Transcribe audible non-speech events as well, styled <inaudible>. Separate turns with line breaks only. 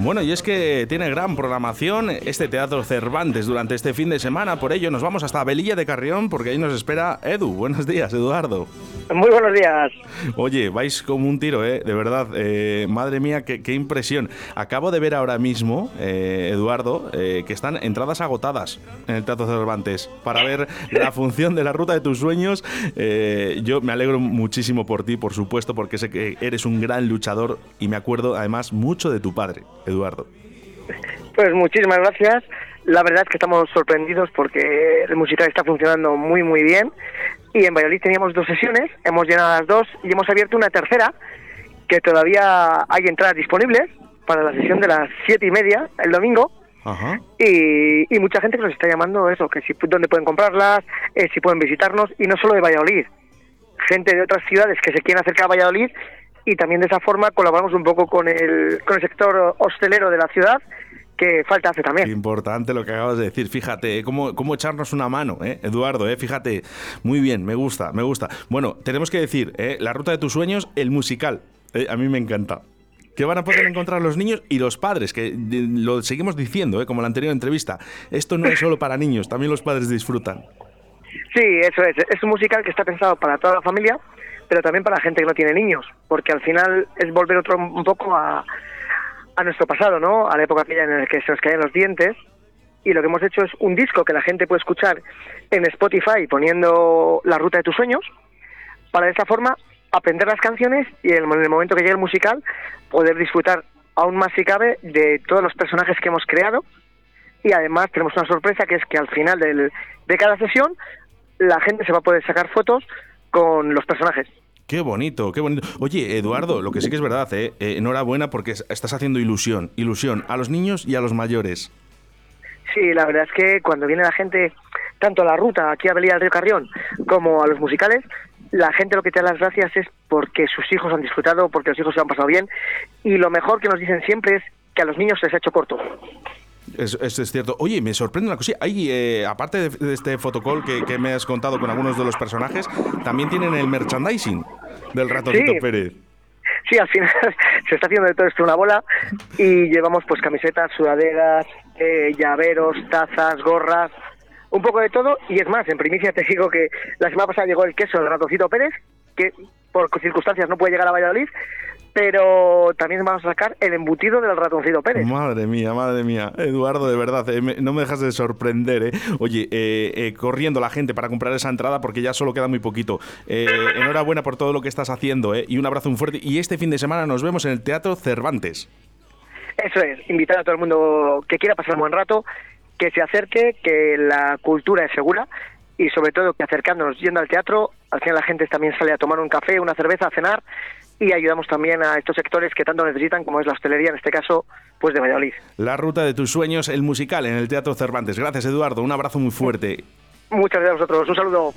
Bueno, y es que tiene gran programación este Teatro Cervantes durante este fin de semana, por ello nos vamos hasta Belilla de Carrión porque ahí nos espera Edu. Buenos días, Eduardo.
Muy buenos días.
Oye, vais como un tiro, ¿eh? De verdad, eh, madre mía, qué, impresión. Acabo de ver ahora mismo, eh, Eduardo, eh, que están entradas agotadas en el Teatro Cervantes para ver la función de la ruta de tus sueños. yo me alegro muchísimo por ti, por supuesto, porque sé que eres un gran luchador y me acuerdo además mucho de tu padre, Eduardo.
Pues muchísimas gracias. La verdad es que estamos sorprendidos porque el musical está funcionando muy muy bien y en Valladolid teníamos dos sesiones, hemos llenado las dos y hemos abierto una tercera que todavía hay entradas disponibles para la sesión de las siete y media el domingo Y, y, mucha gente que nos está llamando eso, que si dónde pueden comprarlas, eh, si pueden visitarnos y no solo de Valladolid, gente de otras ciudades que se quieren acercar a Valladolid y también de esa forma colaboramos un poco con el, con el sector hostelero de la ciudad que falta hace también.
Importante lo que acabas de decir. Fíjate, cómo, cómo echarnos una mano, ¿eh? Eduardo, ¿eh? fíjate. Muy bien, me gusta, me gusta. Bueno, tenemos que decir, ¿eh? La Ruta de tus Sueños, el musical. ¿eh? A mí me encanta. ¿Qué van a poder encontrar los niños y los padres? Que lo seguimos diciendo, ¿eh? como la anterior entrevista. Esto no es solo para niños, también los padres disfrutan.
Sí, eso es. Es un musical que está pensado para toda la familia, pero también para la gente que no tiene niños, porque al final es volver otro un poco a a nuestro pasado, ¿no? A la época en la que se nos caían los dientes. Y lo que hemos hecho es un disco que la gente puede escuchar en Spotify poniendo la ruta de tus sueños, para de esta forma aprender las canciones y en el momento que llegue el musical poder disfrutar aún más si cabe de todos los personajes que hemos creado. Y además tenemos una sorpresa que es que al final del, de cada sesión la gente se va a poder sacar fotos con los personajes.
Qué bonito, qué bonito. Oye, Eduardo, lo que sí que es verdad, ¿eh? ¿eh? enhorabuena porque estás haciendo ilusión, ilusión a los niños y a los mayores.
Sí, la verdad es que cuando viene la gente, tanto a la ruta aquí a Belía del Río Carrión como a los musicales, la gente lo que te da las gracias es porque sus hijos han disfrutado, porque los hijos se han pasado bien y lo mejor que nos dicen siempre es que a los niños se les ha hecho corto.
Eso, es cierto. Oye, me sorprende una cosa. Hay, eh, aparte de, este fotocall que, me has contado con algunos de los personajes, también tienen el merchandising del ratoncito Pérez.
Sí, al final <laughs> se está haciendo de todo esto una bola y llevamos pues camisetas, sudaderas, eh, llaveros, tazas, gorras, un poco de todo. Y es más, en primicia te digo que la semana pasada llegó el queso del ratoncito Pérez, que por circunstancias no puede llegar a Valladolid, pero también vamos a sacar el embutido del ratoncito Pérez.
Madre mía, madre mía. Eduardo, de verdad, eh, no me dejas de sorprender. Eh. Oye, eh, corriendo la gente para comprar esa entrada porque ya solo queda muy poquito. enhorabuena por todo lo que estás haciendo y un abrazo muy fuerte. Y este fin de semana nos vemos en el Teatro Cervantes.
Eso es, invitar a todo el mundo que quiera pasar un buen rato, que se acerque, que la cultura es segura y sobre todo que acercándonos yendo al teatro, al final la gente también sale a tomar un café, una cerveza, a cenar y ayudamos también a estos sectores que tanto necesitan, como es la hostelería, en este caso, pues de Valladolid.
La ruta de tus sueños, el musical en el Teatro Cervantes. Gracias, Eduardo. Un abrazo muy fuerte.
Muchas gracias a vosotros. Un saludo.